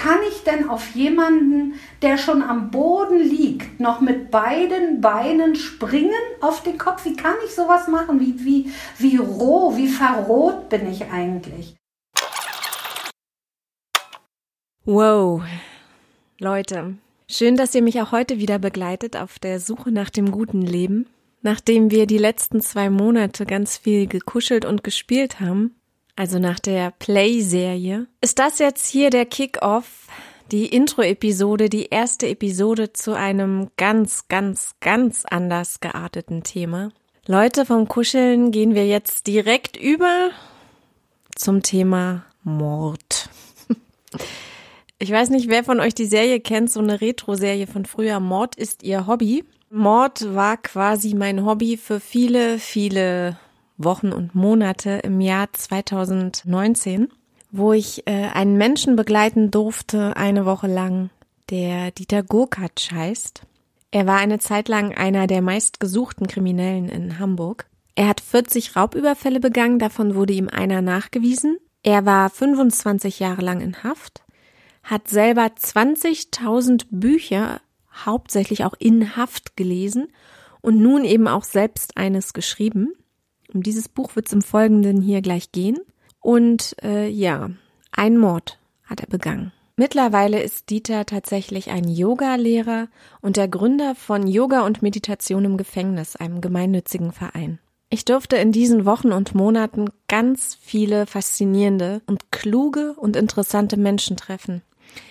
kann ich denn auf jemanden, der schon am Boden liegt, noch mit beiden Beinen springen auf den Kopf? Wie kann ich sowas machen? Wie, wie, wie roh, wie verroht bin ich eigentlich? Wow. Leute, schön, dass ihr mich auch heute wieder begleitet auf der Suche nach dem guten Leben. Nachdem wir die letzten zwei Monate ganz viel gekuschelt und gespielt haben, also nach der Play-Serie, ist das jetzt hier der Kick-Off, die Intro-Episode, die erste Episode zu einem ganz, ganz, ganz anders gearteten Thema. Leute, vom Kuscheln gehen wir jetzt direkt über zum Thema Mord. Ich weiß nicht, wer von euch die Serie kennt, so eine Retro-Serie von früher. Mord ist ihr Hobby. Mord war quasi mein Hobby für viele, viele Wochen und Monate im Jahr 2019, wo ich äh, einen Menschen begleiten durfte eine Woche lang, der Dieter Gurkatsch heißt. Er war eine Zeit lang einer der meistgesuchten Kriminellen in Hamburg. Er hat 40 Raubüberfälle begangen, davon wurde ihm einer nachgewiesen. Er war 25 Jahre lang in Haft, hat selber 20.000 Bücher hauptsächlich auch in Haft gelesen und nun eben auch selbst eines geschrieben. Um dieses Buch wird es im Folgenden hier gleich gehen. Und äh, ja, ein Mord hat er begangen. Mittlerweile ist Dieter tatsächlich ein Yoga-Lehrer und der Gründer von Yoga und Meditation im Gefängnis, einem gemeinnützigen Verein. Ich durfte in diesen Wochen und Monaten ganz viele faszinierende und kluge und interessante Menschen treffen.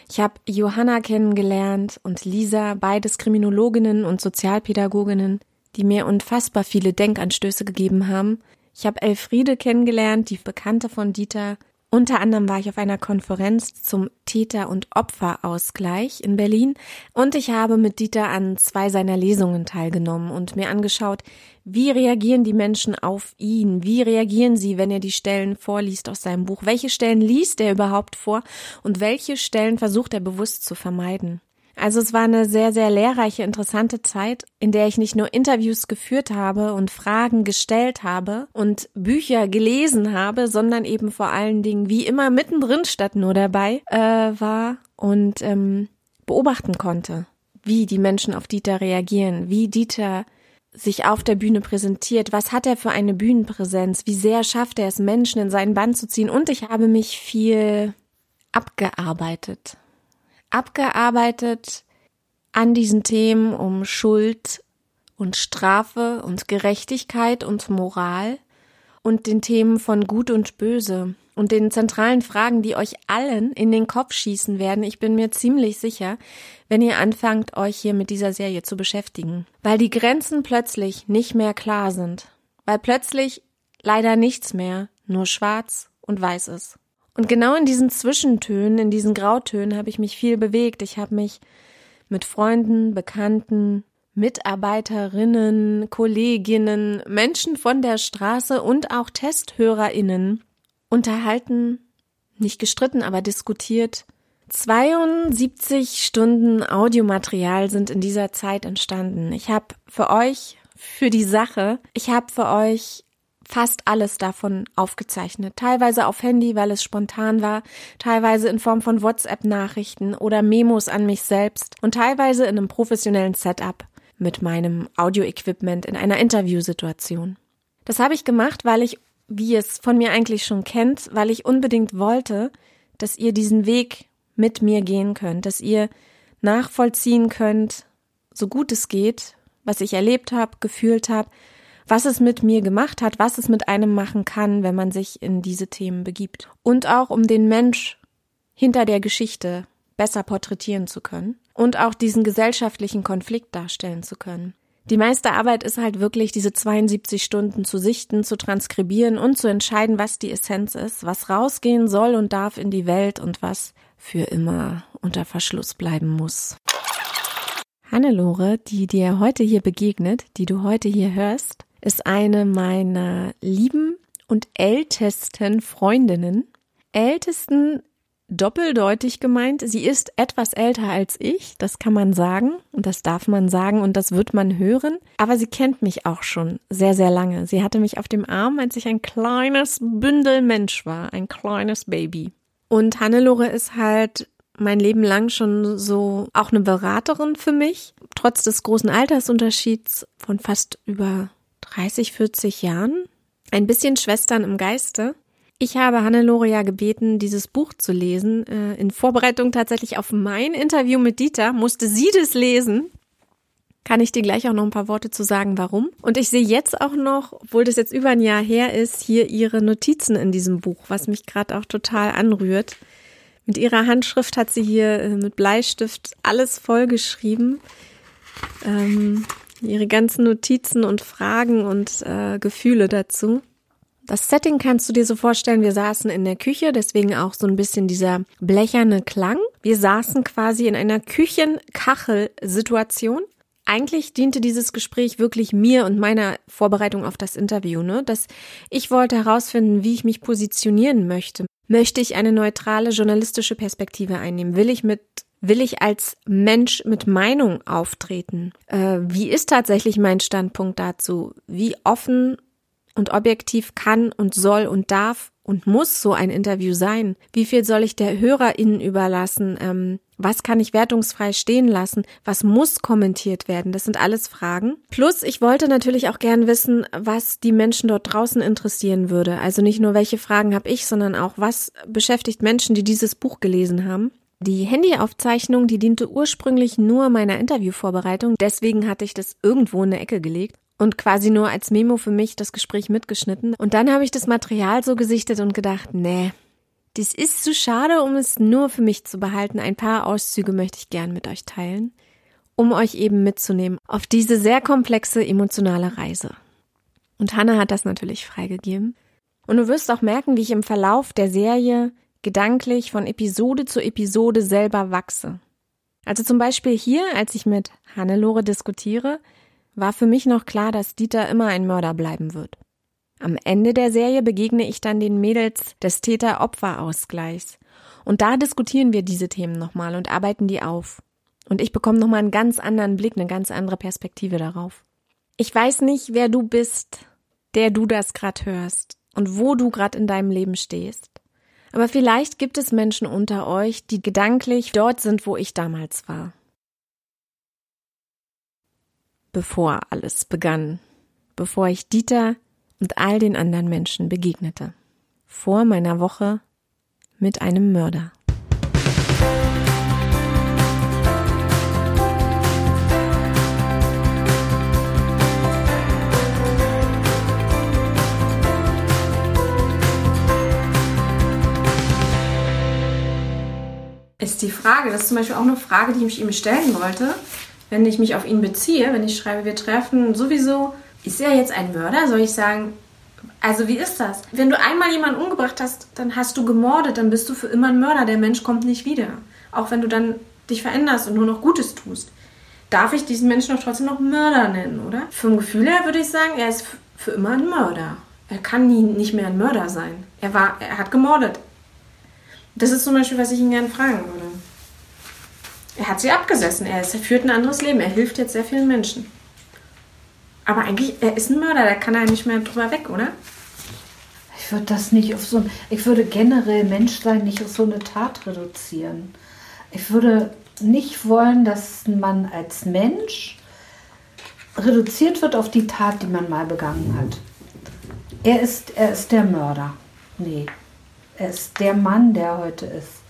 Ich habe Johanna kennengelernt und Lisa, beides Kriminologinnen und Sozialpädagoginnen, die mir unfassbar viele Denkanstöße gegeben haben. Ich habe Elfriede kennengelernt, die Bekannte von Dieter, unter anderem war ich auf einer Konferenz zum Täter- und Opferausgleich in Berlin und ich habe mit Dieter an zwei seiner Lesungen teilgenommen und mir angeschaut, wie reagieren die Menschen auf ihn? Wie reagieren sie, wenn er die Stellen vorliest aus seinem Buch? Welche Stellen liest er überhaupt vor und welche Stellen versucht er bewusst zu vermeiden? Also es war eine sehr, sehr lehrreiche, interessante Zeit, in der ich nicht nur Interviews geführt habe und Fragen gestellt habe und Bücher gelesen habe, sondern eben vor allen Dingen wie immer mittendrin statt nur dabei äh, war und ähm, beobachten konnte, wie die Menschen auf Dieter reagieren, wie Dieter sich auf der Bühne präsentiert, was hat er für eine Bühnenpräsenz, wie sehr schafft er es, Menschen in seinen Bann zu ziehen. Und ich habe mich viel abgearbeitet abgearbeitet an diesen Themen um Schuld und Strafe und Gerechtigkeit und Moral und den Themen von Gut und Böse und den zentralen Fragen, die euch allen in den Kopf schießen werden. Ich bin mir ziemlich sicher, wenn ihr anfangt, euch hier mit dieser Serie zu beschäftigen. Weil die Grenzen plötzlich nicht mehr klar sind. Weil plötzlich leider nichts mehr nur schwarz und weiß ist. Und genau in diesen Zwischentönen, in diesen Grautönen habe ich mich viel bewegt. Ich habe mich mit Freunden, Bekannten, Mitarbeiterinnen, Kolleginnen, Menschen von der Straße und auch Testhörerinnen unterhalten, nicht gestritten, aber diskutiert. 72 Stunden Audiomaterial sind in dieser Zeit entstanden. Ich habe für euch, für die Sache, ich habe für euch fast alles davon aufgezeichnet. Teilweise auf Handy, weil es spontan war, teilweise in Form von WhatsApp-Nachrichten oder Memos an mich selbst und teilweise in einem professionellen Setup mit meinem Audio-Equipment in einer Interviewsituation. Das habe ich gemacht, weil ich, wie ihr es von mir eigentlich schon kennt, weil ich unbedingt wollte, dass ihr diesen Weg mit mir gehen könnt, dass ihr nachvollziehen könnt, so gut es geht, was ich erlebt habe, gefühlt habe, was es mit mir gemacht hat, was es mit einem machen kann, wenn man sich in diese Themen begibt. Und auch um den Mensch hinter der Geschichte besser porträtieren zu können und auch diesen gesellschaftlichen Konflikt darstellen zu können. Die meiste Arbeit ist halt wirklich, diese 72 Stunden zu sichten, zu transkribieren und zu entscheiden, was die Essenz ist, was rausgehen soll und darf in die Welt und was für immer unter Verschluss bleiben muss. Hannelore, die dir heute hier begegnet, die du heute hier hörst, ist eine meiner lieben und ältesten Freundinnen. Ältesten doppeldeutig gemeint. Sie ist etwas älter als ich, das kann man sagen und das darf man sagen und das wird man hören. Aber sie kennt mich auch schon sehr, sehr lange. Sie hatte mich auf dem Arm, als ich ein kleines Bündel Mensch war, ein kleines Baby. Und Hannelore ist halt mein Leben lang schon so auch eine Beraterin für mich, trotz des großen Altersunterschieds von fast über 30, 40 Jahren. Ein bisschen Schwestern im Geiste. Ich habe Hannelore ja gebeten, dieses Buch zu lesen. Äh, in Vorbereitung tatsächlich auf mein Interview mit Dieter musste sie das lesen. Kann ich dir gleich auch noch ein paar Worte zu sagen, warum. Und ich sehe jetzt auch noch, obwohl das jetzt über ein Jahr her ist, hier ihre Notizen in diesem Buch, was mich gerade auch total anrührt. Mit ihrer Handschrift hat sie hier äh, mit Bleistift alles vollgeschrieben. Ähm, ihre ganzen Notizen und Fragen und äh, Gefühle dazu. Das Setting kannst du dir so vorstellen, wir saßen in der Küche, deswegen auch so ein bisschen dieser blecherne Klang. Wir saßen quasi in einer Küchenkachelsituation. Eigentlich diente dieses Gespräch wirklich mir und meiner Vorbereitung auf das Interview, ne? Dass ich wollte herausfinden, wie ich mich positionieren möchte. Möchte ich eine neutrale journalistische Perspektive einnehmen? Will ich mit Will ich als Mensch mit Meinung auftreten? Äh, wie ist tatsächlich mein Standpunkt dazu? Wie offen und objektiv kann und soll und darf und muss so ein Interview sein? Wie viel soll ich der HörerInnen überlassen? Ähm, was kann ich wertungsfrei stehen lassen? Was muss kommentiert werden? Das sind alles Fragen. Plus, ich wollte natürlich auch gern wissen, was die Menschen dort draußen interessieren würde. Also nicht nur, welche Fragen habe ich, sondern auch, was beschäftigt Menschen, die dieses Buch gelesen haben. Die Handyaufzeichnung, die diente ursprünglich nur meiner Interviewvorbereitung, deswegen hatte ich das irgendwo in eine Ecke gelegt und quasi nur als Memo für mich das Gespräch mitgeschnitten. Und dann habe ich das Material so gesichtet und gedacht, nee, dies ist zu schade, um es nur für mich zu behalten. Ein paar Auszüge möchte ich gern mit euch teilen, um euch eben mitzunehmen auf diese sehr komplexe emotionale Reise. Und Hannah hat das natürlich freigegeben. Und du wirst auch merken, wie ich im Verlauf der Serie gedanklich von Episode zu Episode selber wachse. Also zum Beispiel hier, als ich mit Hannelore diskutiere, war für mich noch klar, dass Dieter immer ein Mörder bleiben wird. Am Ende der Serie begegne ich dann den Mädels des Täter-Opfer-Ausgleichs. Und da diskutieren wir diese Themen nochmal und arbeiten die auf. Und ich bekomme nochmal einen ganz anderen Blick, eine ganz andere Perspektive darauf. Ich weiß nicht, wer du bist, der du das gerade hörst und wo du gerade in deinem Leben stehst. Aber vielleicht gibt es Menschen unter euch, die gedanklich dort sind, wo ich damals war. Bevor alles begann, bevor ich Dieter und all den anderen Menschen begegnete. Vor meiner Woche mit einem Mörder. Ist die Frage, das ist zum Beispiel auch eine Frage, die ich ihm stellen wollte, wenn ich mich auf ihn beziehe, wenn ich schreibe, wir treffen sowieso ist er jetzt ein Mörder? Soll ich sagen, also wie ist das? Wenn du einmal jemanden umgebracht hast, dann hast du gemordet, dann bist du für immer ein Mörder. Der Mensch kommt nicht wieder. Auch wenn du dann dich veränderst und nur noch Gutes tust. Darf ich diesen Menschen doch trotzdem noch Mörder nennen, oder? Vom Gefühl her würde ich sagen, er ist für immer ein Mörder. Er kann nie, nicht mehr ein Mörder sein. Er, war, er hat gemordet. Das ist zum Beispiel, was ich ihn gerne fragen würde. Er hat sie abgesessen. Er, ist, er führt ein anderes Leben. Er hilft jetzt sehr vielen Menschen. Aber eigentlich, er ist ein Mörder, da kann er nicht mehr drüber weg, oder? Ich würde das nicht auf so ich würde generell Menschsein nicht auf so eine Tat reduzieren. Ich würde nicht wollen, dass man als Mensch reduziert wird auf die Tat, die man mal begangen hat. Er ist, er ist der Mörder. Nee, er ist der Mann, der heute ist.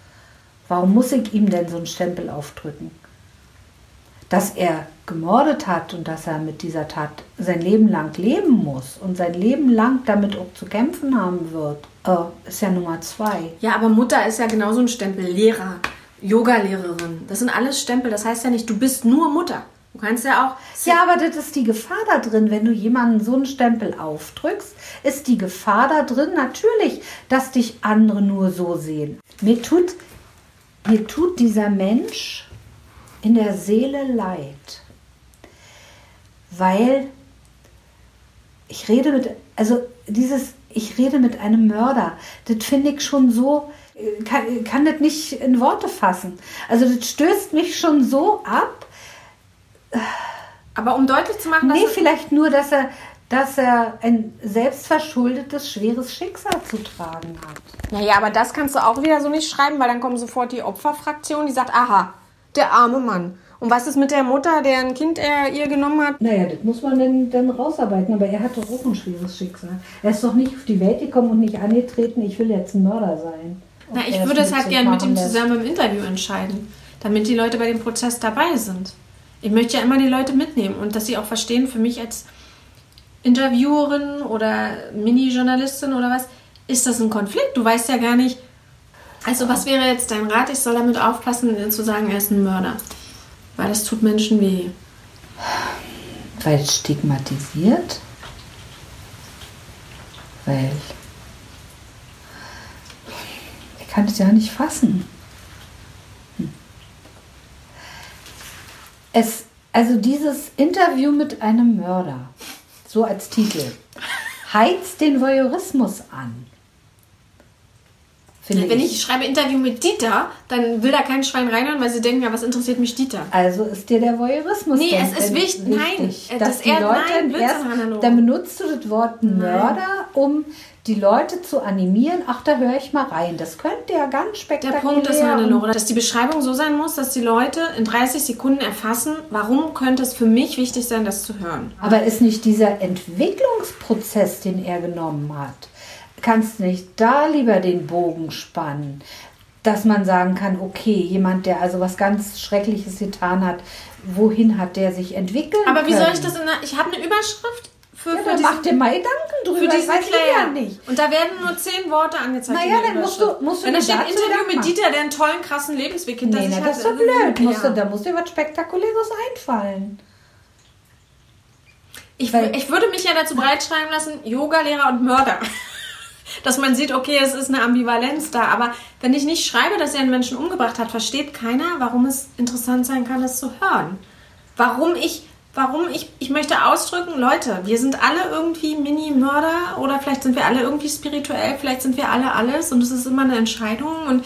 Warum muss ich ihm denn so einen Stempel aufdrücken? dass er gemordet hat und dass er mit dieser Tat sein Leben lang leben muss und sein Leben lang damit auch zu kämpfen haben wird, äh, ist ja Nummer zwei. Ja, aber Mutter ist ja genauso ein Stempel. Lehrer, Yoga-Lehrerin. Das sind alles Stempel. Das heißt ja nicht, du bist nur Mutter. Du kannst ja auch. Ja, aber das ist die Gefahr da drin, wenn du jemanden so einen Stempel aufdrückst, ist die Gefahr da drin natürlich, dass dich andere nur so sehen. Mir tut, mir tut dieser Mensch in der Seele leid, weil ich rede mit, also dieses, ich rede mit einem Mörder, das finde ich schon so, kann, kann das nicht in Worte fassen. Also das stößt mich schon so ab. Aber um deutlich zu machen, dass. Nee, vielleicht nur, dass er, dass er ein selbstverschuldetes, schweres Schicksal zu tragen hat. Naja, aber das kannst du auch wieder so nicht schreiben, weil dann kommt sofort die Opferfraktion, die sagt, aha, der arme Mann. Und was ist mit der Mutter, deren Kind er ihr genommen hat? Naja, das muss man dann, dann rausarbeiten, aber er hatte auch ein schweres Schicksal. Er ist doch nicht auf die Welt gekommen und nicht angetreten, ich will jetzt ein Mörder sein. Na, ich würde es halt gerne mit ihm zusammen im Interview entscheiden, damit die Leute bei dem Prozess dabei sind. Ich möchte ja immer die Leute mitnehmen und dass sie auch verstehen, für mich als Interviewerin oder Mini-Journalistin oder was, ist das ein Konflikt? Du weißt ja gar nicht. Also, was wäre jetzt dein Rat? Ich soll damit aufpassen, zu sagen, er ist ein Mörder. Weil das tut Menschen weh. Weil stigmatisiert. Weil. Ich kann es ja nicht fassen. Es, also dieses Interview mit einem Mörder, so als Titel, heizt den Voyeurismus an. Wenn ich schreibe Interview mit Dieter, dann will da kein Schwein reinhören, weil sie denken, ja, was interessiert mich Dieter? Also ist dir der Voyeurismus Nee, es ist wichtig- nein, wichtig, äh, dass das die er- Leute nein, erst, dann benutzt du das Wort Mörder, um die Leute zu animieren. Ach, da höre ich mal rein. Das könnte ja ganz Der spektakulär. Punkt ist, und- Hannelore, dass die Beschreibung so sein muss, dass die Leute in 30 Sekunden erfassen, warum könnte es für mich wichtig sein, das zu hören. Aber ist nicht dieser Entwicklungsprozess, den er genommen hat, kannst du nicht da lieber den Bogen spannen? Dass man sagen kann, okay, jemand, der also was ganz Schreckliches getan hat, wohin hat der sich entwickelt? Aber wie soll ich können? das in der... Ich habe eine Überschrift für, Ja, für diesen, mach dir mal Gedanken drüber. für diesen weiß Player. ja nicht. Und da werden nur zehn Worte angezeigt. Naja, dann musst du- musst du Wenn da steht dazu Interview mit. Dieter, der einen tollen, krassen Lebensweg hinter Nee, sich na, hat. das ist doch blöd. Musst du, da muss dir was Spektakuläres einfallen. Ich, Weil- ich würde mich ja dazu breitschreiben lassen, Yoga-Lehrer und Mörder. Dass man sieht, okay, es ist eine Ambivalenz da. Aber wenn ich nicht schreibe, dass er einen Menschen umgebracht hat, versteht keiner, warum es interessant sein kann, das zu hören. Warum ich, warum ich, ich möchte ausdrücken, Leute, wir sind alle irgendwie Mini-Mörder oder vielleicht sind wir alle irgendwie spirituell, vielleicht sind wir alle alles und es ist immer eine Entscheidung und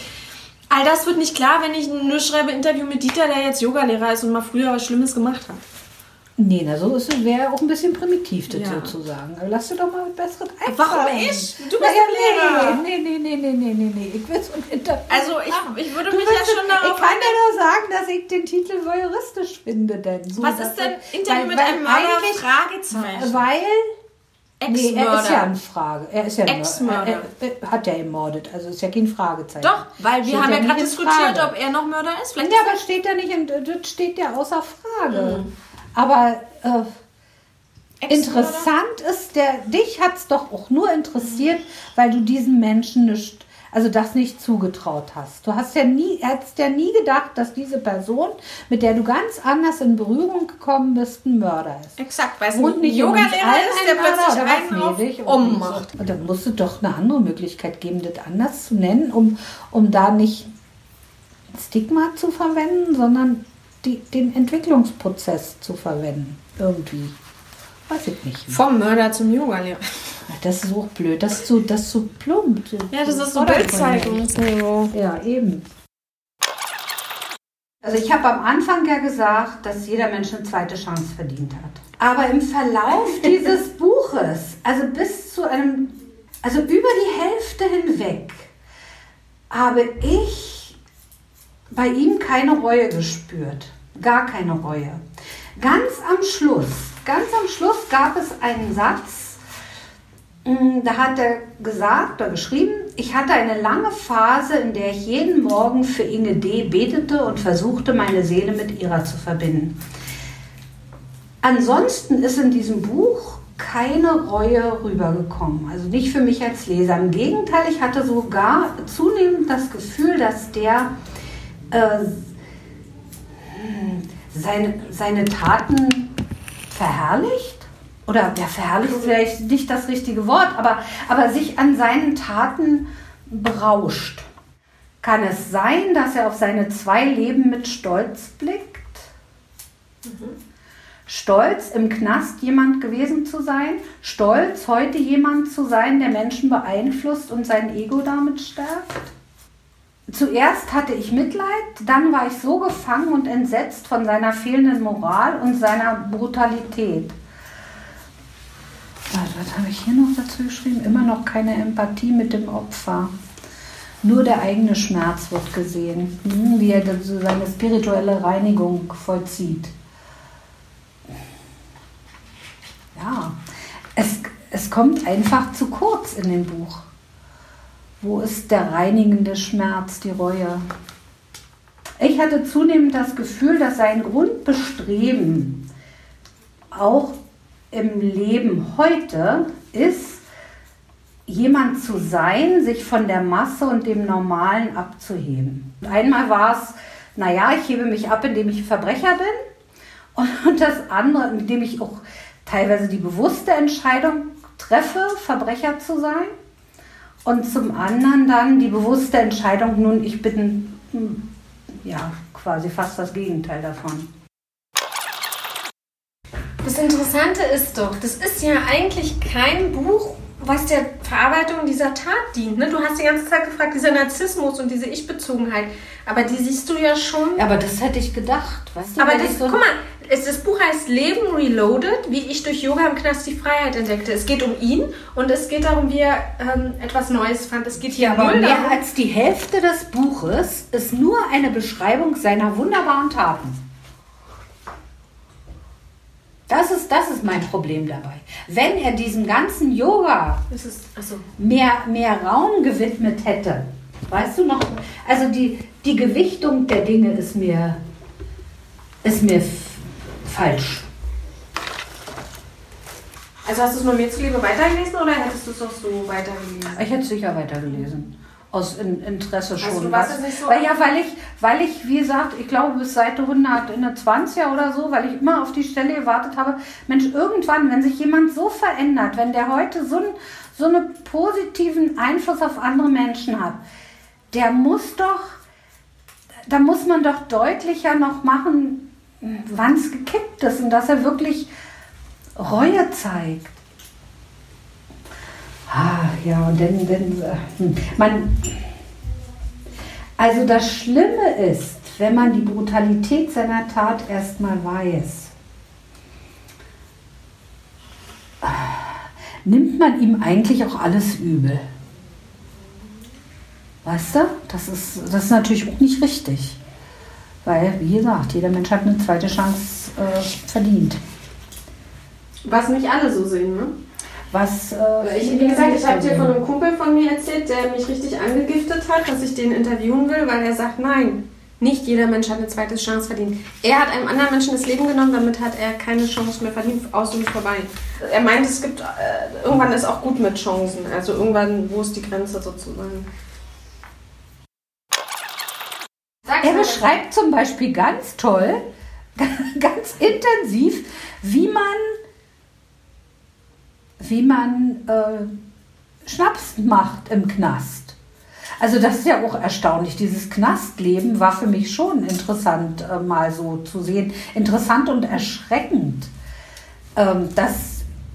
all das wird nicht klar, wenn ich nur schreibe Interview mit Dieter, der jetzt Yogalehrer ist und mal früher was Schlimmes gemacht hat. Nee, na so ist es wäre auch ein bisschen primitiv, das Ja. sozusagen. Lass dir doch mal was Besseres einfallen. Warum ich? Du bist naja, Lehrer. Nee, nee, nee, nee, nee, nee, nee. Ich will Interview Also ich, ich würde Du mich ja schon darauf Ich kann dir nur sagen, dass ich den Titel voyeuristisch finde, denn so. Was ist denn er- Interview mit einem Mörder? Fragezeichen. Weil Nee, er ist ja eine Frage. Er ist ja ein Ex-Mörder. Mörder. Er, hat ja gemordet, also ist ja kein Fragezeichen. Doch, weil wir Steht haben ja gerade diskutiert, Frage. ob er noch Mörder ist. Vielleicht Ja, aber steht ja nicht, in, das steht ja außer Frage. Aber äh, interessant ist, der, dich hat es doch auch nur interessiert, weil du diesen Menschen nicht, also das nicht zugetraut hast. Du hast ja nie, hättest ja nie gedacht, dass diese Person, mit der du ganz anders in Berührung gekommen bist, ein Mörder ist. Exakt, weil es Und nicht Yoga-Lehrer ist, der plötzlich einen auf ummacht. Und dann musst du doch eine andere Möglichkeit geben, das anders zu nennen, um, um da nicht Stigma zu verwenden, sondern die, den Entwicklungsprozess zu verwenden. Irgendwie. Weiß ich nicht. Vom Mörder zum Yoga-Lehrer. Das ist auch blöd. Das ist so, das ist so plump. Ja, das ist so. Bildzeitungsniveau. Ja, eben. Also ich habe am Anfang ja gesagt, dass jeder Mensch eine zweite Chance verdient hat. Aber im Verlauf dieses Buches, also bis zu einem, also über die Hälfte hinweg, habe ich bei ihm keine Reue gespürt. Gar keine Reue. Ganz am Schluss, ganz am Schluss gab es einen Satz, Mm, da hat er gesagt oder geschrieben, ich hatte eine lange Phase, in der ich jeden Morgen für Inge D. betete und versuchte, meine Seele mit ihrer zu verbinden. Ansonsten ist in diesem Buch keine Reue rübergekommen. Also nicht für mich als Leser. Im Gegenteil, ich hatte sogar zunehmend das Gefühl, dass der äh, seine, seine Taten verherrlicht. Oder ja, verherrlicht ist vielleicht nicht das richtige Wort, aber, aber sich an seinen Taten berauscht. Kann es sein, dass er auf seine zwei Leben mit Stolz blickt? Stolz, im Knast jemand gewesen zu sein? Stolz, heute jemand zu sein, der Menschen beeinflusst und sein Ego damit stärkt? Zuerst hatte ich Mitleid, dann war ich so gefangen und entsetzt von seiner fehlenden Moral und seiner Brutalität. was habe ich hier noch dazu geschrieben? Immer noch keine Empathie mit dem Opfer. Nur der eigene Schmerz wird gesehen, hm, wie er seine spirituelle Reinigung vollzieht. Ja, es, es kommt einfach zu kurz in dem Buch. Wo ist der reinigende Schmerz, die Reue? Ich hatte zunehmend das Gefühl, dass sein Grundbestreben auch im Leben heute ist, jemand zu sein, sich von der Masse und dem Normalen abzuheben. Einmal war es, naja, ich hebe mich ab, indem ich Verbrecher bin. Und das andere, indem ich auch teilweise die bewusste Entscheidung treffe, Verbrecher zu sein. Und zum anderen dann die bewusste Entscheidung, nun, ich bin hm, ja quasi fast das Gegenteil davon. Das Interessante ist doch, das ist ja eigentlich kein Buch, was der Verarbeitung dieser Tat dient. Ne? Du hast die ganze Zeit gefragt, dieser Narzissmus und diese Ich-Bezogenheit. Aber die siehst du ja schon. Aber das hätte ich gedacht. Weißt du, aber das, so guck mal, das Buch heißt Leben Reloaded, wie ich durch Yoga im Knast die Freiheit entdeckte. Es geht um ihn und es geht darum, wie er ähm, etwas Neues fand. Es geht hier ja, aber mehr darum. als die Hälfte des Buches ist nur eine Beschreibung seiner wunderbaren Taten. Das ist, das ist mein Problem dabei. Wenn er diesem ganzen Yoga ist, also. mehr, mehr Raum gewidmet hätte, weißt du noch, also die, die Gewichtung der Dinge ist mir, ist mir falsch. Also hast du es nur mir zuliebe weitergelesen oder hättest du es auch so weitergelesen? Ich hätte es sicher weitergelesen aus Interesse schon. Also, was, nicht so weil, ja, weil ich, weil ich, wie gesagt, ich glaube bis Seite 120er oder so, weil ich immer auf die Stelle gewartet habe, Mensch, irgendwann, wenn sich jemand so verändert, wenn der heute so, ein, so einen positiven Einfluss auf andere Menschen hat, der muss doch, da muss man doch deutlicher noch machen, wann es gekippt ist und dass er wirklich Reue zeigt. Ah, ja, und dann, dann äh, man, also das Schlimme ist, wenn man die Brutalität seiner Tat erstmal weiß, nimmt man ihm eigentlich auch alles übel. Weißt du? Das ist, das ist natürlich auch nicht richtig. Weil, wie gesagt, jeder Mensch hat eine zweite Chance äh, verdient. Was nicht alle so sehen, ne? Was, äh, ich, wie gesagt, ich habe dir von einem Kumpel von mir erzählt, der mich richtig angegiftet hat, dass ich den interviewen will, weil er sagt, nein, nicht jeder Mensch hat eine zweite Chance verdient. Er hat einem anderen Menschen das Leben genommen, damit hat er keine Chance mehr verdient, aus und vorbei. Er meint, es gibt, äh, irgendwann ist auch gut mit Chancen. Also irgendwann, wo ist die Grenze sozusagen? Er beschreibt zum Beispiel ganz toll, ganz intensiv, wie man wie man äh, Schnaps macht im Knast. Also das ist ja auch erstaunlich. Dieses Knastleben war für mich schon interessant äh, mal so zu sehen. Interessant und erschreckend. Ähm, das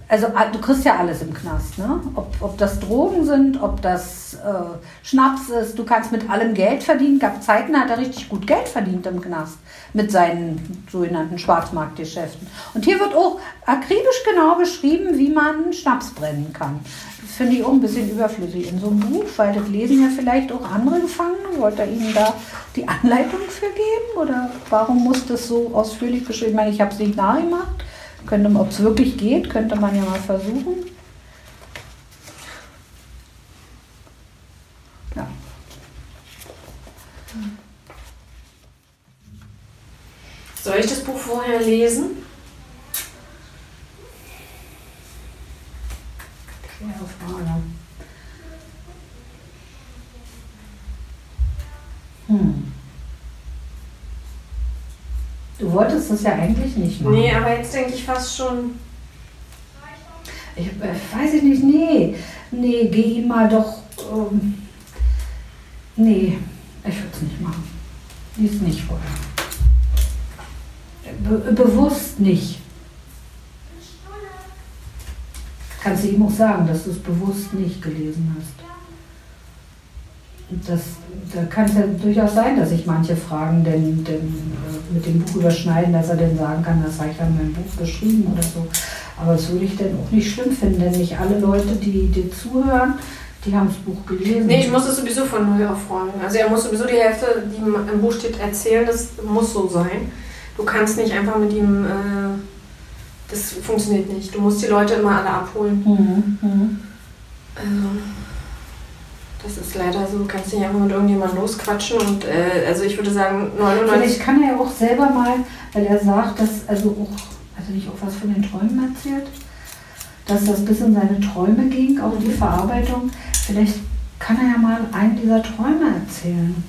also ah, du kriegst ja alles im Knast, ne? Ob, ob das Drogen sind, ob das äh, Schnaps ist, du kannst mit allem Geld verdienen. Gab Zeiten, hat er richtig gut Geld verdient im Knast mit seinen sogenannten Schwarzmarktgeschäften. Und hier wird auch akribisch genau beschrieben, wie man Schnaps brennen kann. Finde ich auch ein bisschen überflüssig in so einem Buch, weil das lesen ja vielleicht auch andere Gefangene. Wollte er ihnen da die Anleitung für geben? Oder warum muss das so ausführlich beschrieben? Ich meine, ich habe es nicht nachgemacht. Könnte, ob es wirklich geht, könnte man ja mal versuchen. Ja. Soll ich das Buch vorher lesen? Schwere Frage. Hm. Du wolltest das ja eigentlich nicht machen. Nee, aber jetzt denke ich fast schon. Ich äh, weiß ich nicht, nee. Nee, geh ihm mal doch. Ähm, nee, ich würde es nicht machen. Lies nicht vorher. Be bewusst nicht. Kannst du ihm auch sagen, dass du es bewusst nicht gelesen hast das, da kann es ja durchaus sein, dass sich manche Fragen denn, denn äh, mit dem Buch überschneiden, dass er denn sagen kann, das habe ich an meinem Buch geschrieben oder so. Aber das würde ich dann auch nicht schlimm finden, denn nicht alle Leute, die dir zuhören, die haben das Buch gelesen. Nee, ich muss es sowieso von null auf folgen. Also er muss sowieso die Hälfte, die im Buch steht, erzählen. Das muss so sein. Du kannst nicht einfach mit ihm... Äh, das funktioniert nicht. Du musst die Leute immer alle abholen. Mhm, mhm. Also, das ist leider so. Du kannst nicht einfach mit irgendjemandem losquatschen. Und äh, also ich würde sagen, 99... Vielleicht kann er ja auch selber mal, weil er sagt, dass also auch, also nicht auch was von den Träumen erzählt, dass das bis in seine Träume ging, auch die Verarbeitung. Vielleicht kann er ja mal einen dieser Träume erzählen.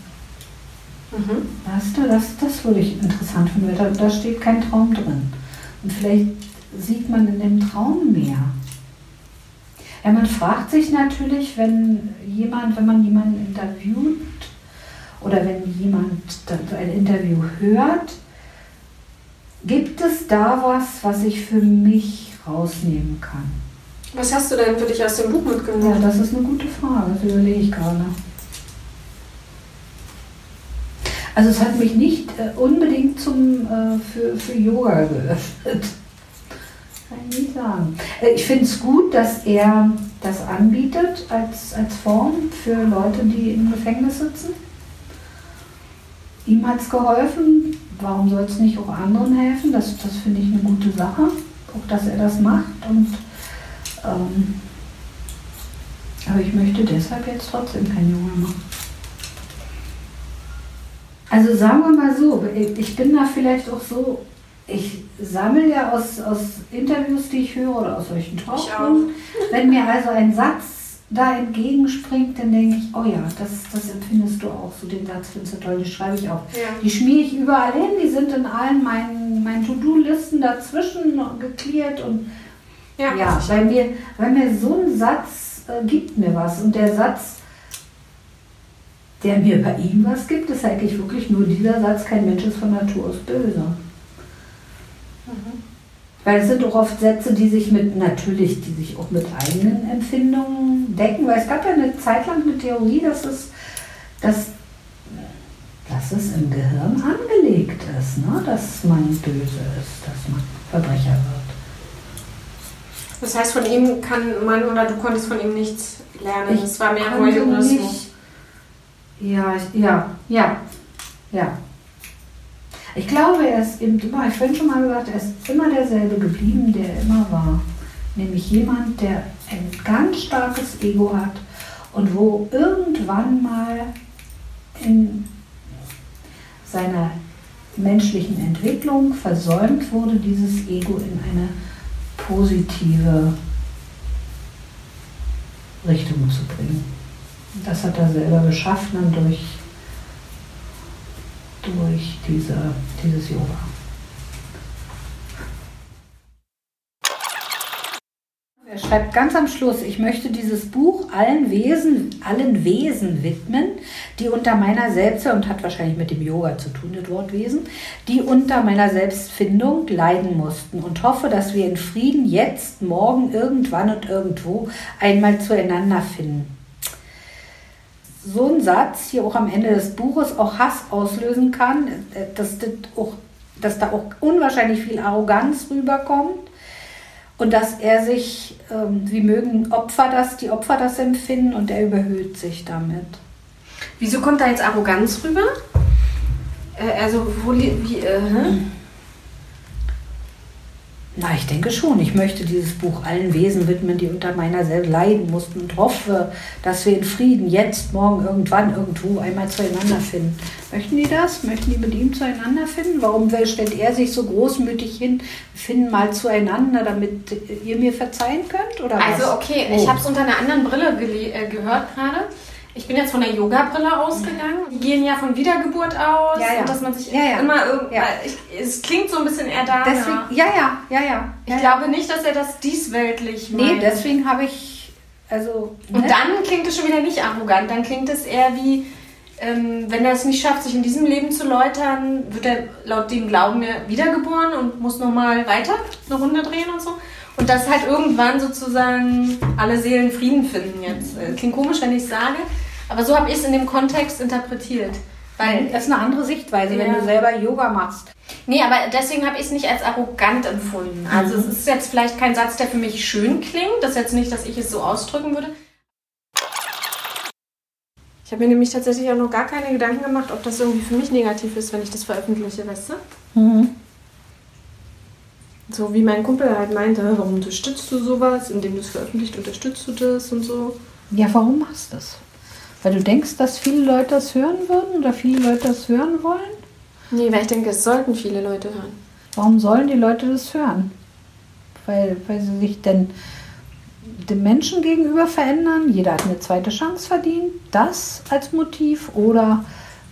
Mhm. Weißt du, das, das würde ich interessant finden, weil da, da steht kein Traum drin. Und vielleicht sieht man in dem Traum mehr. Ja, man fragt sich natürlich, wenn jemand, wenn man jemanden interviewt oder wenn jemand ein Interview hört, gibt es da was, was ich für mich rausnehmen kann? Was hast du denn für dich aus dem Buch mitgenommen? Ja, das ist eine gute Frage, das überlege ich gerade. Also es hat mich nicht äh, unbedingt zum, äh, für, für Yoga geöffnet. Kann ich sagen. Äh, ich finde es gut, dass er das anbietet als, als Form für Leute, die im Gefängnis sitzen. Ihm hat es geholfen. Warum soll es nicht auch anderen helfen? Das, das finde ich eine gute Sache. Auch, dass er das macht. Und, ähm, aber ich möchte deshalb jetzt trotzdem kein Yoga machen. Also sagen wir mal so, ich bin da vielleicht auch so, ich sammle ja aus, aus Interviews, die ich höre oder aus solchen Talkshows. Wenn mir also ein Satz da entgegenspringt, dann denke ich, oh ja, das, das empfindest du auch so, den Satz findest du toll, die schreibe ich auch. Ja. Die schmiere ich überall hin, die sind in allen meinen, meinen To-Do-Listen dazwischen geklärt und Ja, ja, weil mir, weil mir so ein Satz äh, gibt mir was und der Satz, der mir bei ihm was gibt, ist eigentlich wirklich nur dieser Satz, kein Mensch ist von Natur aus böse. Weil es sind auch oft Sätze, die sich mit, natürlich, die sich auch mit eigenen Empfindungen decken, weil es gab ja eine Zeit lang eine Theorie, dass es, dass, dass es im Gehirn angelegt ist, ne? dass man böse ist, dass man Verbrecher wird. Das heißt, von ihm kann man oder du konntest von ihm nichts lernen. Ich Es war mehr Voyeurismus. nicht- Ja, ja, ja, ja. Ich glaube, er ist eben immer, ich vorhin schon mal gesagt, er ist immer derselbe geblieben, der er immer war. Nämlich jemand, der ein ganz starkes Ego hat und wo irgendwann mal in seiner menschlichen Entwicklung versäumt wurde, dieses Ego in eine positive Richtung zu bringen. Das hat er selber geschaffen und durch, durch diese, dieses Yoga. Er schreibt ganz am Schluss, ich möchte dieses Buch allen Wesen, allen Wesen widmen, die unter meiner Selbst, und hat wahrscheinlich mit dem Yoga zu tun, das Wort Wesen, die unter meiner Selbstfindung leiden mussten und hoffe, dass wir in Frieden jetzt, morgen, irgendwann und irgendwo einmal zueinander finden. So ein Satz hier auch am Ende des Buches auch Hass auslösen kann, äh, dass, das auch, dass da auch unwahrscheinlich viel Arroganz rüberkommt und dass er sich, ähm, wie mögen Opfer das, die Opfer das empfinden und er überhöht sich damit. Wieso kommt da jetzt Arroganz rüber? Äh, also, wo, wie, äh, hä? Na, ich denke schon. Ich möchte dieses Buch allen Wesen widmen, die unter meiner selbst leiden mussten und hoffe, dass wir in Frieden jetzt, morgen, irgendwann, irgendwo einmal zueinander finden. Möchten die das? Möchten die mit ihm zueinander finden? Warum stellt er sich so großmütig hin? Wir finden mal zueinander, damit ihr mir verzeihen könnt? Oder was? Also, okay, Oh. ich habe es unter einer anderen Brille äh, gehört gerade. Ich bin jetzt von der Yoga-Brille ausgegangen. Die gehen ja von Wiedergeburt aus Ja, ja. und dass man sich Ja, ja. immer irgendwie. Ja. Ich, es klingt so ein bisschen eher. Deswegen, ja, ja, ja, ja. ich glaube nicht, dass er das diesweltlich Nee, meint. deswegen habe ich, also. Und ne? dann klingt es schon wieder nicht arrogant. Dann klingt es eher wie, ähm, wenn er es nicht schafft, sich in diesem Leben zu läutern, wird er laut dem Glauben ja wiedergeboren und muss nochmal weiter eine Runde drehen und so. Und dass halt irgendwann sozusagen alle Seelen Frieden finden jetzt. Äh, Klingt komisch, wenn ich es sage, aber so habe ich es in dem Kontext interpretiert. Weil Das ist eine andere Sichtweise, wenn Ja. du selber Yoga machst. Nee, aber deswegen habe ich es nicht als arrogant empfunden. Also mhm. es ist jetzt vielleicht kein Satz, der für mich schön klingt. Das ist jetzt nicht, dass ich es so ausdrücken würde. Ich habe mir nämlich tatsächlich auch noch gar keine Gedanken gemacht, ob das irgendwie für mich negativ ist, wenn ich das veröffentliche, weißt du? Mhm. So wie mein Kumpel halt meinte, warum unterstützt du sowas, indem du es veröffentlicht, unterstützt du das und so. Ja, warum machst du das? Weil du denkst, dass viele Leute das hören würden oder viele Leute das hören wollen? Nee, weil ich denke, es sollten viele Leute hören. Warum sollen die Leute das hören? Weil, weil sie sich denn dem Menschen gegenüber verändern. Jeder hat eine zweite Chance verdient. Das als Motiv. Oder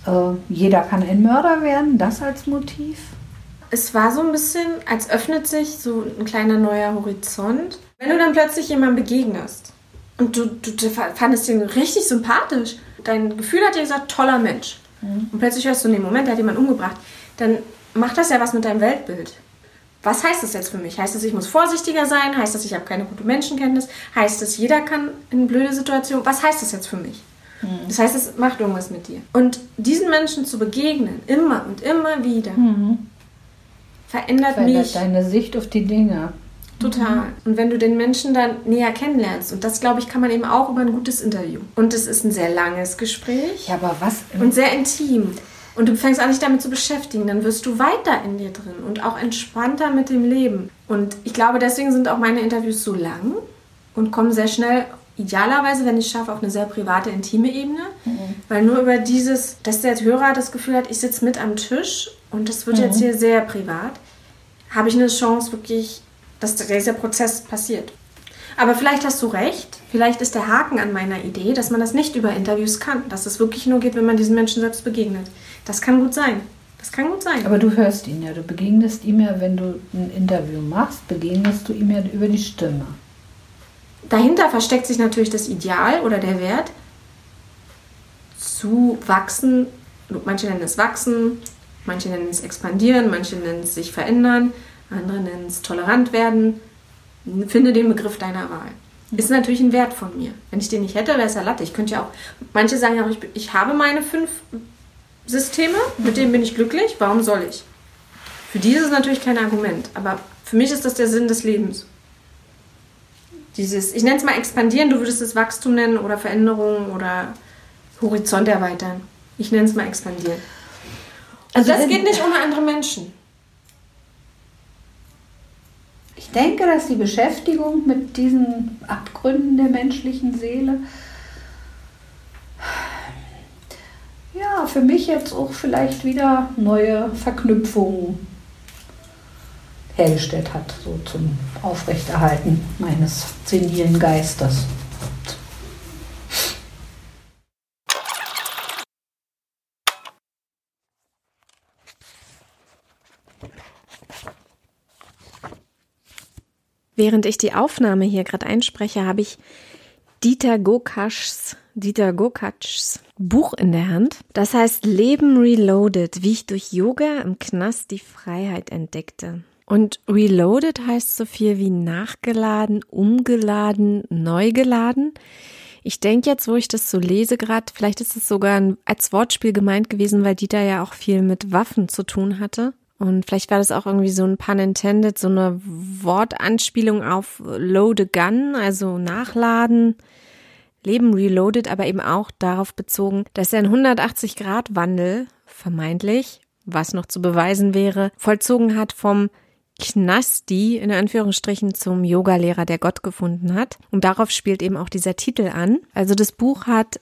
äh, jeder kann ein Mörder werden. Das als Motiv. Es war so ein bisschen, als öffnet sich so ein kleiner neuer Horizont. Wenn du dann plötzlich jemandem begegnest und du, du, du fandest ihn richtig sympathisch, dein Gefühl hat dir gesagt, toller Mensch. Mhm. Und plötzlich hörst du, in dem Moment, der hat jemand umgebracht. Dann macht das ja was mit deinem Weltbild. Was heißt das jetzt für mich? Heißt das, ich muss vorsichtiger sein? Heißt das, ich habe keine gute Menschenkenntnis? Heißt das, jeder kann in blöde Situationen? Was heißt das jetzt für mich? Mhm. Das heißt, es macht irgendwas mit dir. Und diesen Menschen zu begegnen, immer und immer wieder, mhm. verändert, verändert mich. deine Sicht auf die Dinge. Total. Mhm. Und wenn du den Menschen dann näher kennenlernst, und das glaube ich, kann man eben auch über ein gutes Interview. Und es ist ein sehr langes Gespräch. Ja, aber was? Und sehr intim. Und du fängst an, dich damit zu beschäftigen, dann wirst du weiter in dir drin und auch entspannter mit dem Leben. Und ich glaube, deswegen sind auch meine Interviews so lang und kommen sehr schnell, idealerweise, wenn ich es schaffe, auf eine sehr private, intime Ebene. Mhm. Weil nur über dieses, dass der Hörer das Gefühl hat, ich sitze mit am Tisch und das wird mhm. jetzt hier sehr privat, habe ich eine Chance, wirklich dass dieser Prozess passiert. Aber vielleicht hast du recht. Vielleicht ist der Haken an meiner Idee, dass man das nicht über Interviews kann. Dass es wirklich nur geht, wenn man diesen Menschen selbst begegnet. Das kann gut sein. Das kann gut sein. Aber du hörst ihn ja. Du begegnest ihm ja, wenn du ein Interview machst, begegnest du ihm ja über die Stimme. Dahinter versteckt sich natürlich das Ideal oder der Wert zu wachsen. Manche nennen es wachsen, manche nennen es expandieren, manche nennen es sich verändern andere nennen es tolerant werden. Finde den Begriff deiner Wahl. Ist natürlich ein Wert von mir. Wenn ich den nicht hätte, wäre es ja Latte. Ich könnte ja auch, manche sagen ja auch, ich, ich habe meine fünf Systeme, mit denen bin ich glücklich, warum soll ich? Für die ist es natürlich kein Argument, aber für mich ist das der Sinn des Lebens. Dieses, ich nenne es mal expandieren, du würdest es Wachstum nennen oder Veränderung oder Horizont erweitern. Ich nenne es mal expandieren. Also das geht nicht ohne andere Menschen. Ich denke, dass die Beschäftigung mit diesen Abgründen der menschlichen Seele ja für mich jetzt auch vielleicht wieder neue Verknüpfungen hergestellt hat, so zum Aufrechterhalten meines senilen Geistes. Während ich die Aufnahme hier gerade einspreche, habe ich Dieter Gokaschs, Dieter Gokatschs Buch in der Hand. Das heißt Leben Reloaded, wie ich durch Yoga im Knast die Freiheit entdeckte. Und Reloaded heißt so viel wie nachgeladen, umgeladen, neu geladen. Ich denke jetzt, wo ich das so lese gerade, vielleicht ist es sogar als Wortspiel gemeint gewesen, weil Dieter ja auch viel mit Waffen zu tun hatte. Und vielleicht war das auch irgendwie so ein pun intended, so eine Wortanspielung auf Load a Gun, also nachladen, Leben reloaded, aber eben auch darauf bezogen, dass er einen 180-Grad-Wandel, vermeintlich, was noch zu beweisen wäre, vollzogen hat vom Knasti in Anführungsstrichen zum Yogalehrer, der Gott gefunden hat. Und darauf spielt eben auch dieser Titel an. Also das Buch hat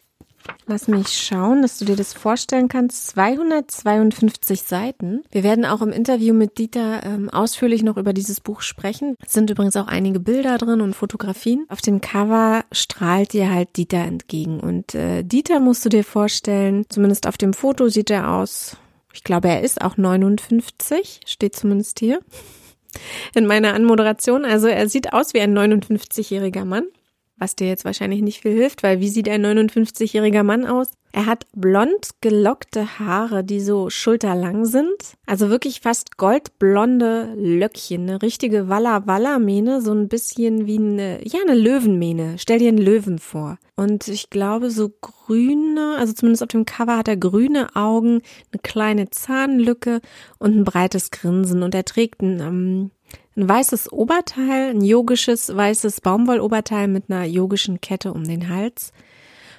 Lass mich schauen, dass du dir das vorstellen kannst. 252 Seiten. Wir werden auch im Interview mit Dieter ähm, ausführlich noch über dieses Buch sprechen. Es sind übrigens auch einige Bilder drin und Fotografien. Auf dem Cover strahlt dir halt Dieter entgegen. Und äh, Dieter musst du dir vorstellen, zumindest auf dem Foto sieht er aus, ich glaube, er ist auch 59, steht zumindest hier in meiner Anmoderation. Also er sieht aus wie ein 59-jähriger Mann. Was dir jetzt wahrscheinlich nicht viel hilft, weil wie sieht ein 59-jähriger Mann aus? Er hat blond gelockte Haare, die so schulterlang sind. Also wirklich fast goldblonde Löckchen, eine richtige Walla Walla Mähne, so ein bisschen wie eine, ja, eine Löwenmähne. Stell dir einen Löwen vor. Und ich glaube, so grüne, also zumindest auf dem Cover hat er grüne Augen, eine kleine Zahnlücke und ein breites Grinsen. Und er trägt ein, ähm, ein weißes Oberteil, ein yogisches weißes Baumwolloberteil mit einer yogischen Kette um den Hals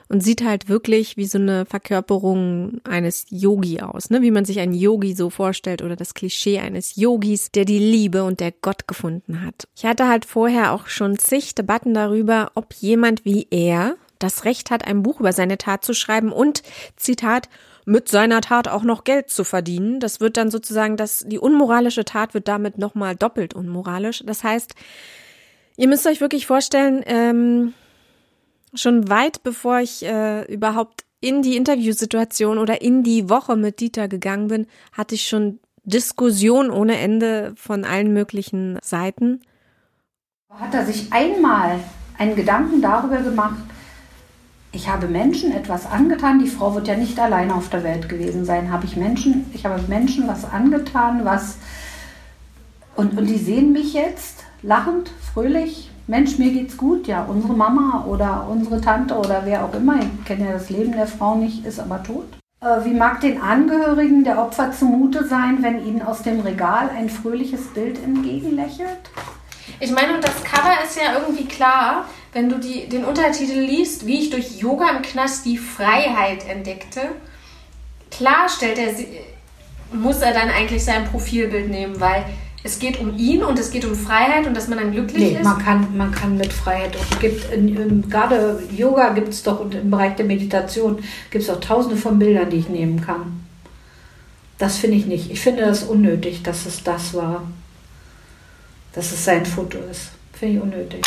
und sieht halt wirklich wie so eine Verkörperung eines Yogi aus, ne? wie man sich einen Yogi so vorstellt oder das Klischee eines Yogis, der die Liebe und der Gott gefunden hat. Ich hatte halt vorher auch schon zig Debatten darüber, ob jemand wie er das Recht hat, ein Buch über seine Tat zu schreiben und, Zitat, mit seiner Tat auch noch Geld zu verdienen. Das wird dann sozusagen, dass die unmoralische Tat wird damit nochmal doppelt unmoralisch. Das heißt, ihr müsst euch wirklich vorstellen, ähm, schon weit bevor ich äh, überhaupt in die Interviewsituation oder in die Woche mit Dieter gegangen bin, hatte ich schon Diskussion ohne Ende von allen möglichen Seiten. Hat er sich einmal einen Gedanken darüber gemacht, ich habe Menschen etwas angetan. Die Frau wird ja nicht alleine auf der Welt gewesen sein. Habe ich Menschen, ich habe Menschen was angetan, was und, und die sehen mich jetzt lachend, fröhlich. Mensch, mir geht's gut. Ja, unsere Mama oder unsere Tante oder wer auch immer, ich kenne ja das Leben der Frau nicht, ist aber tot. Äh, wie mag den Angehörigen der Opfer zumute sein, wenn ihnen aus dem Regal ein fröhliches Bild entgegenlächelt? Ich meine, das Cover ist ja irgendwie klar wenn du die, den Untertitel liest, wie ich durch Yoga im Knast die Freiheit entdeckte, klar stellt er, muss er dann eigentlich sein Profilbild nehmen, weil es geht um ihn und es geht um Freiheit und dass man dann glücklich nee, ist. Man kann, man kann mit Freiheit auch. Gibt in, in, gerade Yoga gibt es doch und im Bereich der Meditation gibt es auch tausende von Bildern, die ich nehmen kann. Das finde ich nicht. Ich finde das unnötig, dass es das war. Dass es sein Foto ist. Finde ich unnötig.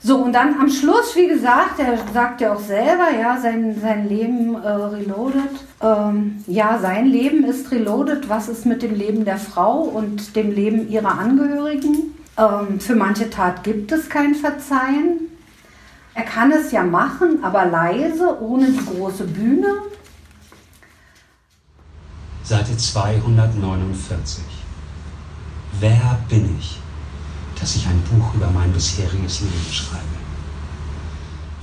So, und dann am Schluss, wie gesagt, er sagt ja auch selber, ja, sein, sein Leben äh, reloaded. Ähm, ja, sein Leben ist reloaded. Was ist mit dem Leben der Frau und dem Leben ihrer Angehörigen? Ähm, für manche Tat gibt es kein Verzeihen. Er kann es ja machen, aber leise, ohne die große Bühne. Seite 249. Wer bin ich? Dass ich ein Buch über mein bisheriges Leben schreibe?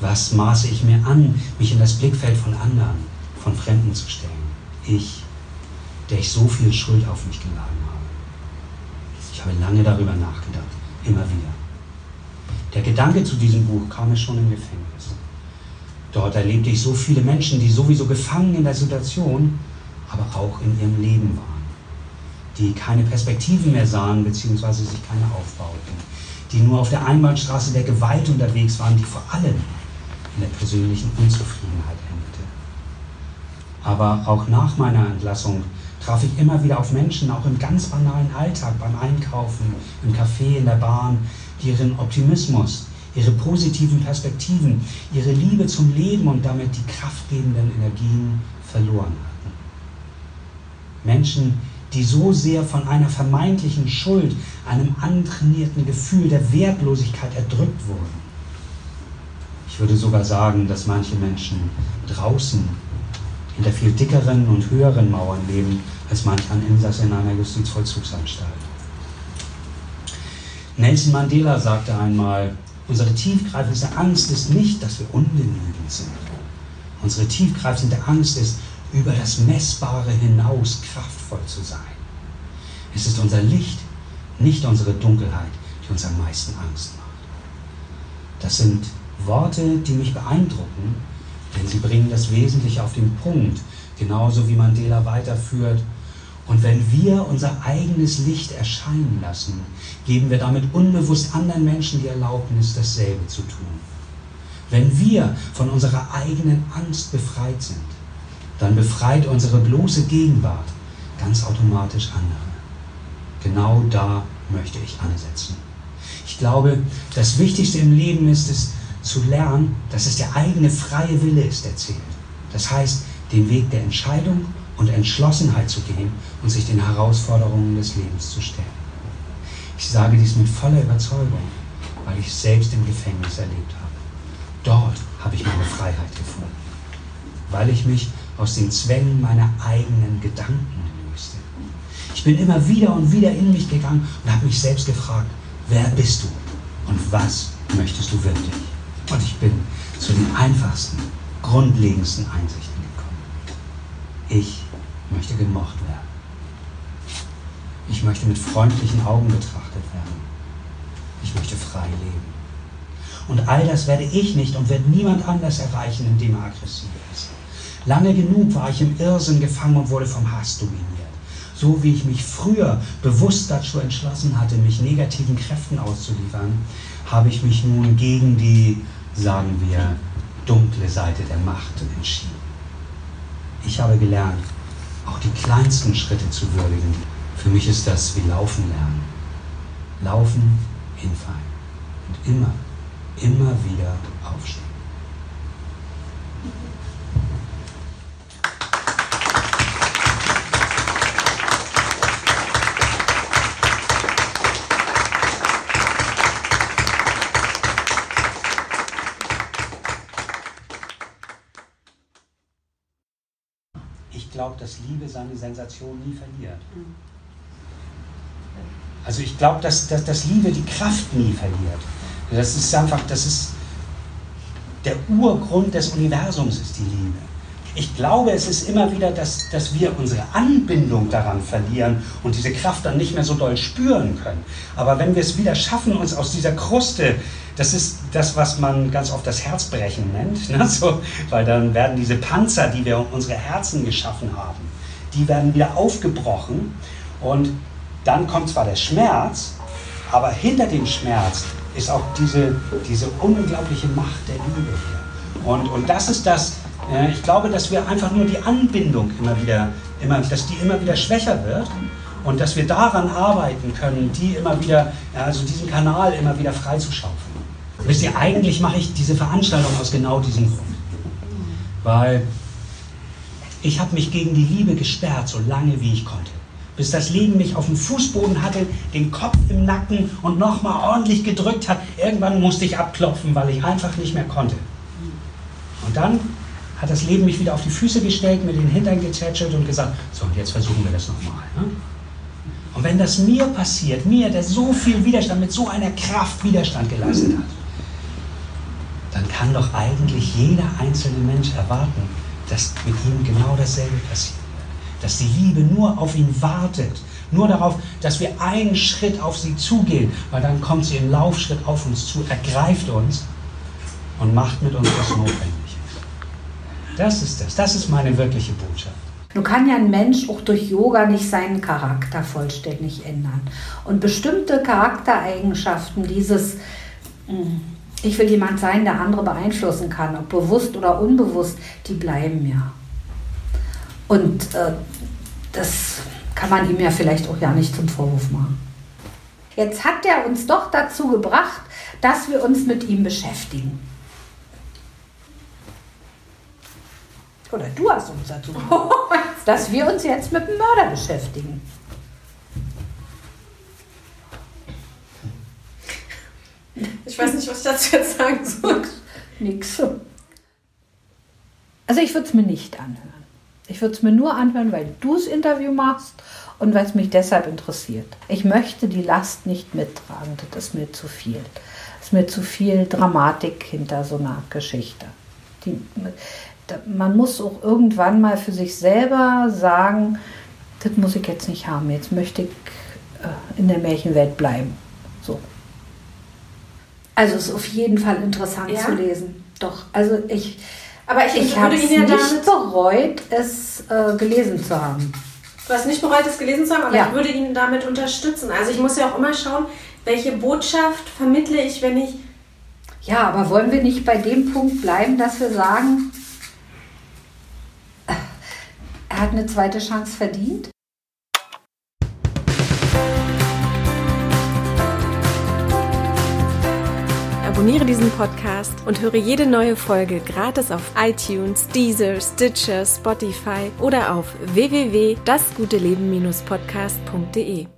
Was maße ich mir an, mich in das Blickfeld von anderen, von Fremden zu stellen? Ich, der ich so viel Schuld auf mich geladen habe. Ich habe lange darüber nachgedacht, immer wieder. Der Gedanke zu diesem Buch kam mir schon im Gefängnis. Dort erlebte ich so viele Menschen, die sowieso gefangen in der Situation, aber auch in ihrem Leben waren die keine Perspektiven mehr sahen bzw. sich keine aufbauten, die nur auf der Einbahnstraße der Gewalt unterwegs waren, die vor allem in der persönlichen Unzufriedenheit endete. Aber auch nach meiner Entlassung traf ich immer wieder auf Menschen, auch im ganz banalen Alltag, beim Einkaufen, im Café, in der Bahn, die ihren Optimismus, ihre positiven Perspektiven, ihre Liebe zum Leben und damit die kraftgebenden Energien verloren hatten. Menschen, die so sehr von einer vermeintlichen Schuld, einem antrainierten Gefühl der Wertlosigkeit erdrückt wurden. Ich würde sogar sagen, dass manche Menschen draußen hinter viel dickeren und höheren Mauern leben als manch ein Insass in einer Justizvollzugsanstalt. Nelson Mandela sagte einmal, unsere tiefgreifendste Angst ist nicht, dass wir ungenügend sind. Unsere tiefgreifende Angst ist, über das Messbare hinaus kraftvoll zu sein. Es ist unser Licht, nicht unsere Dunkelheit, die uns am meisten Angst macht. Das sind Worte, die mich beeindrucken, denn sie bringen das Wesentliche auf den Punkt, genauso wie Mandela weiterführt. Und wenn wir unser eigenes Licht erscheinen lassen, geben wir damit unbewusst anderen Menschen die Erlaubnis, dasselbe zu tun. Wenn wir von unserer eigenen Angst befreit sind, dann befreit unsere bloße Gegenwart ganz automatisch andere. Genau da möchte ich ansetzen. Ich glaube, das Wichtigste im Leben ist es zu lernen, dass es der eigene freie Wille ist, der zählt. Das heißt, den Weg der Entscheidung und Entschlossenheit zu gehen und sich den Herausforderungen des Lebens zu stellen. Ich sage dies mit voller Überzeugung, weil ich es selbst im Gefängnis erlebt habe. Dort habe ich meine Freiheit gefunden, weil ich mich aus den Zwängen meiner eigenen Gedanken löste. Ich bin immer wieder und wieder in mich gegangen und habe mich selbst gefragt, wer bist du und was möchtest du wirklich? Und ich bin zu den einfachsten, grundlegendsten Einsichten gekommen. Ich möchte gemocht werden. Ich möchte mit freundlichen Augen betrachtet werden. Ich möchte frei leben. Und all das werde ich nicht und wird niemand anders erreichen, indem er aggressiv ist. Lange genug war ich im Irrsinn gefangen und wurde vom Hass dominiert. So wie ich mich früher bewusst dazu entschlossen hatte, mich negativen Kräften auszuliefern, habe ich mich nun gegen die, sagen wir, dunkle Seite der Macht entschieden. Ich habe gelernt, auch die kleinsten Schritte zu würdigen. Für mich ist das wie Laufen lernen. Laufen, hinfallen und immer immer wieder aufstehen. Glaube, dass Liebe seine Sensation nie verliert. Also ich glaube, dass, dass, dass Liebe die Kraft nie verliert. Das ist einfach, das ist der Urgrund des Universums ist die Liebe. Ich glaube, es ist immer wieder, dass, dass wir unsere Anbindung daran verlieren und diese Kraft dann nicht mehr so doll spüren können. Aber wenn wir es wieder schaffen, uns aus dieser Kruste, das ist das, was man ganz oft das Herzbrechen nennt, ne? so, weil dann werden diese Panzer, die wir um unsere Herzen geschaffen haben, die werden wieder aufgebrochen und dann kommt zwar der Schmerz, aber hinter dem Schmerz ist auch diese, diese unglaubliche Macht der Liebe hier. Und, und das ist das, äh, ich glaube, dass wir einfach nur die Anbindung immer wieder, immer, dass die immer wieder schwächer wird und dass wir daran arbeiten können, die immer wieder, also diesen Kanal immer wieder freizuschaufeln. Wisst ihr, eigentlich mache ich diese Veranstaltung aus genau diesem Grund. Weil ich habe mich gegen die Liebe gesperrt, so lange wie ich konnte bis das Leben mich auf dem Fußboden hatte, den Kopf im Nacken und nochmal ordentlich gedrückt hat. Irgendwann musste ich abklopfen, weil ich einfach nicht mehr konnte. Und dann hat das Leben mich wieder auf die Füße gestellt, mir den Hintern getätschelt und gesagt, so, und jetzt versuchen wir das nochmal. Ne? Und wenn das mir passiert, mir, der so viel Widerstand, mit so einer Kraft Widerstand geleistet hat, kann doch eigentlich jeder einzelne Mensch erwarten, dass mit ihm genau dasselbe passiert dass die Liebe nur auf ihn wartet, nur darauf, dass wir einen Schritt auf sie zugehen, weil dann kommt sie im Laufschritt auf uns zu, ergreift uns und macht mit uns was notwendig ist. Das ist das, das ist meine wirkliche Botschaft. Du kann ja ein Mensch auch durch Yoga nicht seinen Charakter vollständig ändern. Und bestimmte Charaktereigenschaften, dieses, hm, ich will jemand sein, der andere beeinflussen kann, ob bewusst oder unbewusst, die bleiben ja. Und äh, das kann man ihm ja vielleicht auch ja nicht zum Vorwurf machen. Jetzt hat er uns doch dazu gebracht, dass wir uns mit ihm beschäftigen. Oder du hast uns dazu gebracht, dass wir uns jetzt mit dem Mörder beschäftigen. Ich weiß nicht, was ich dazu jetzt sagen soll. Nix. Also ich würde es mir nicht anhören. Ich würde es mir nur anhören, weil du das Interview machst und weil es mich deshalb interessiert. Ich möchte die Last nicht mittragen, das ist mir zu viel. Das ist mir zu viel Dramatik hinter so einer Geschichte. Die, man muss auch irgendwann mal für sich selber sagen, das muss ich jetzt nicht haben, jetzt möchte ich äh, in der Märchenwelt bleiben. So. Also es ist auf jeden Fall interessant ja? zu lesen. Doch, also ich, aber ich, ich habe es ja nicht bereut, es äh, gelesen zu haben. Du hast nicht bereut, es gelesen zu haben, aber ja. ich würde ihn damit unterstützen. Also ich muss ja auch immer schauen, welche Botschaft vermittle ich, wenn ich... Ja, aber wollen wir nicht bei dem Punkt bleiben, dass wir sagen, er hat eine zweite Chance verdient? Abonniere diesen Podcast und höre jede neue Folge gratis auf iTunes, Deezer, Stitcher, Spotify oder auf www.dasguteleben-podcast.de.